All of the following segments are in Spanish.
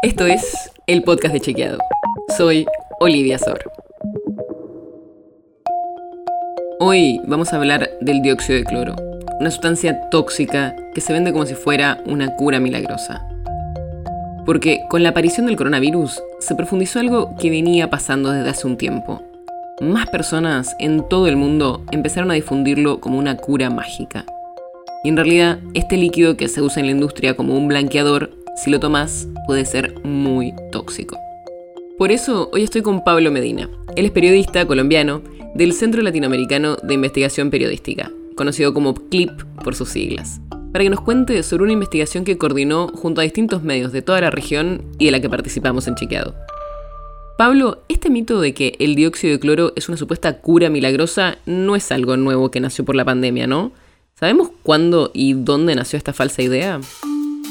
Esto es el podcast de Chequeado. Soy Olivia Sor. Hoy vamos a hablar del dióxido de cloro, una sustancia tóxica que se vende como si fuera una cura milagrosa. Porque con la aparición del coronavirus se profundizó algo que venía pasando desde hace un tiempo. Más personas en todo el mundo empezaron a difundirlo como una cura mágica. Y en realidad, este líquido que se usa en la industria como un blanqueador, si lo tomas, puede ser muy tóxico. Por eso, hoy estoy con Pablo Medina. Él es periodista colombiano del Centro Latinoamericano de Investigación Periodística, conocido como CLIP por sus siglas, para que nos cuente sobre una investigación que coordinó junto a distintos medios de toda la región y de la que participamos en Chequeado. Pablo, este mito de que el dióxido de cloro es una supuesta cura milagrosa no es algo nuevo que nació por la pandemia, ¿no? ¿Sabemos cuándo y dónde nació esta falsa idea?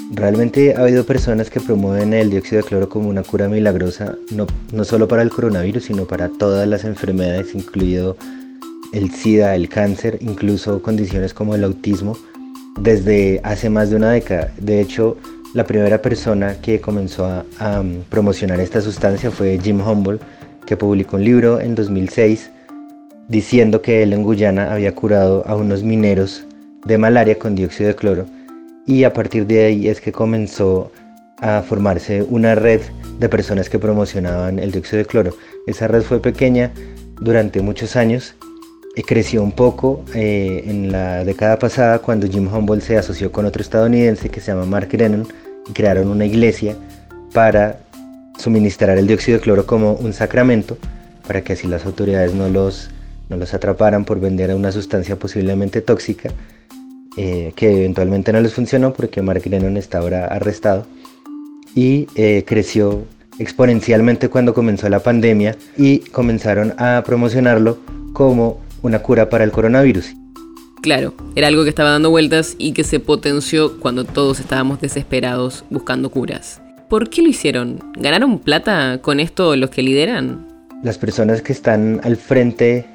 Realmente ha habido personas que promueven el dióxido de cloro como una cura milagrosa, no, no solo para el coronavirus, sino para todas las enfermedades, incluido el SIDA, el cáncer, incluso condiciones como el autismo, desde hace más de una década. De hecho, la primera persona que comenzó a, promocionar esta sustancia fue Jim Humboldt, que publicó un libro en 2006 diciendo que él en Guyana había curado a unos mineros de malaria con dióxido de cloro y a partir de ahí es que comenzó a formarse una red de personas que promocionaban el dióxido de cloro. Esa red fue pequeña durante muchos años y creció un poco eh, en la década pasada cuando Jim Humboldt se asoció con otro estadounidense que se llama Mark Grennan y crearon una iglesia para suministrar el dióxido de cloro como un sacramento para que así las autoridades no los, no los atraparan por vender una sustancia posiblemente tóxica eh, que eventualmente no les funcionó porque Mark Lennon está ahora arrestado y eh, creció exponencialmente cuando comenzó la pandemia y comenzaron a promocionarlo como una cura para el coronavirus. Claro, era algo que estaba dando vueltas y que se potenció cuando todos estábamos desesperados buscando curas. ¿Por qué lo hicieron? ¿Ganaron plata con esto los que lideran? Las personas que están al frente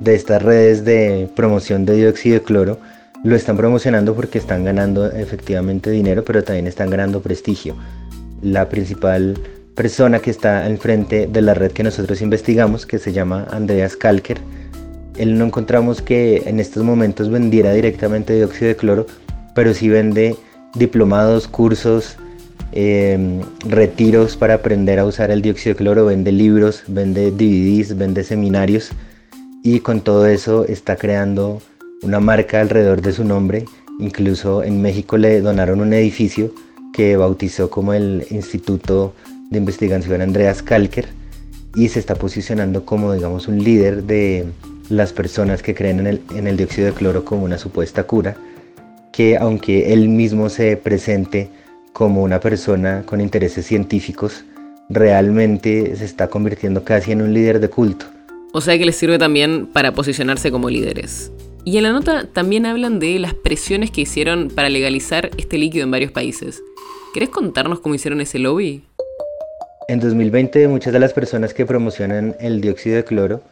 de estas redes de promoción de dióxido de cloro lo están promocionando porque están ganando efectivamente dinero, pero también están ganando prestigio. La principal persona que está al frente de la red que nosotros investigamos, que se llama Andreas Kalker, él no encontramos que en estos momentos vendiera directamente dióxido de cloro, pero sí vende diplomados, cursos, em, retiros para aprender a usar el dióxido de cloro, vende libros, vende DVDs, vende seminarios y con todo eso está creando una marca alrededor de su nombre. Incluso en México le donaron un edificio que bautizó como el Instituto de Investigación Andreas Kalker y se está posicionando como digamos un líder de las personas que creen en el, en el dióxido de cloro como una supuesta cura, que aunque él mismo se presente como una persona con intereses científicos, realmente se está convirtiendo casi en un líder de culto. O sea que les sirve también para posicionarse como líderes. Y en la nota también hablan de las presiones que hicieron para legalizar este líquido en varios países. ¿Querés contarnos cómo hicieron ese lobby? En 2020 muchas de las personas que promocionan el dióxido de cloro,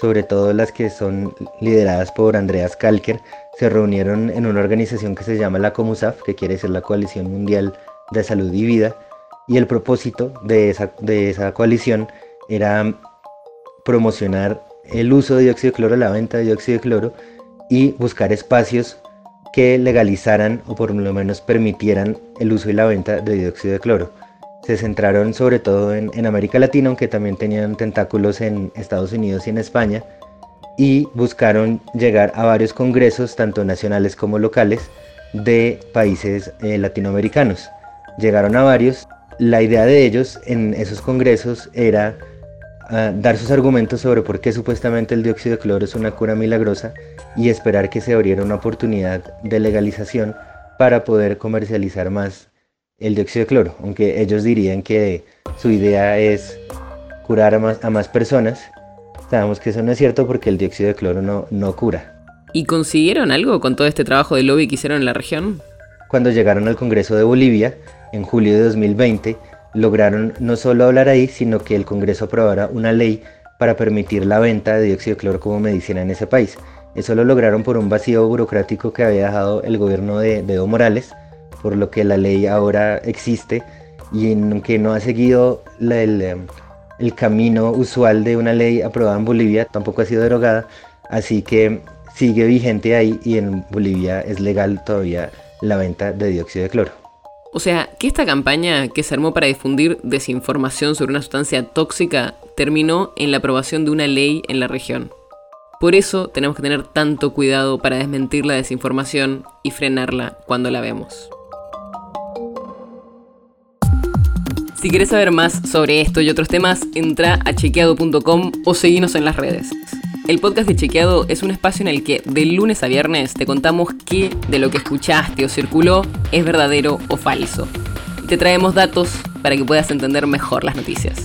sobre todo las que son lideradas por Andreas Kalker, se reunieron en una organización que se llama la COMUSAF, que quiere ser la Coalición Mundial de Salud y Vida, y el propósito de esa, de esa coalición era promocionar el uso de dióxido de cloro, la venta de dióxido de cloro, y buscar espacios que legalizaran o por lo menos permitieran el uso y la venta de dióxido de cloro. Se centraron sobre todo en, América Latina, aunque también tenían tentáculos en Estados Unidos y en España, y buscaron llegar a varios congresos, tanto nacionales como locales, de países eh, latinoamericanos. Llegaron a varios. La idea de ellos en esos congresos era dar sus argumentos sobre por qué supuestamente el dióxido de cloro es una cura milagrosa y esperar que se abriera una oportunidad de legalización para poder comercializar más el dióxido de cloro, aunque ellos dirían que su idea es curar a más, a más personas, sabemos que eso no es cierto porque el dióxido de cloro no, no cura. ¿Y consiguieron algo con todo este trabajo de lobby que hicieron en la región? Cuando llegaron al Congreso de Bolivia, en julio de 2020, lograron no solo hablar ahí, sino que el Congreso aprobara una ley para permitir la venta de dióxido de cloro como medicina en ese país. Eso lo lograron por un vacío burocrático que había dejado el gobierno de, Evo Morales, por lo que la ley ahora existe y en que no ha seguido el, em, el camino usual de una ley aprobada en Bolivia, tampoco ha sido derogada, así que sigue vigente ahí y en Bolivia es legal todavía la venta de dióxido de cloro. O sea, que esta campaña que se armó para difundir desinformación sobre una sustancia tóxica terminó en la aprobación de una ley en la región. Por eso tenemos que tener tanto cuidado para desmentir la desinformación y frenarla cuando la vemos. Si quieres saber más sobre esto y otros temas, entra a chequeado.com o seguinos en las redes. El podcast de Chequeado es un espacio en el que de lunes a viernes te contamos qué de lo que escuchaste o circuló es verdadero o falso. Y te traemos datos para que puedas entender mejor las noticias.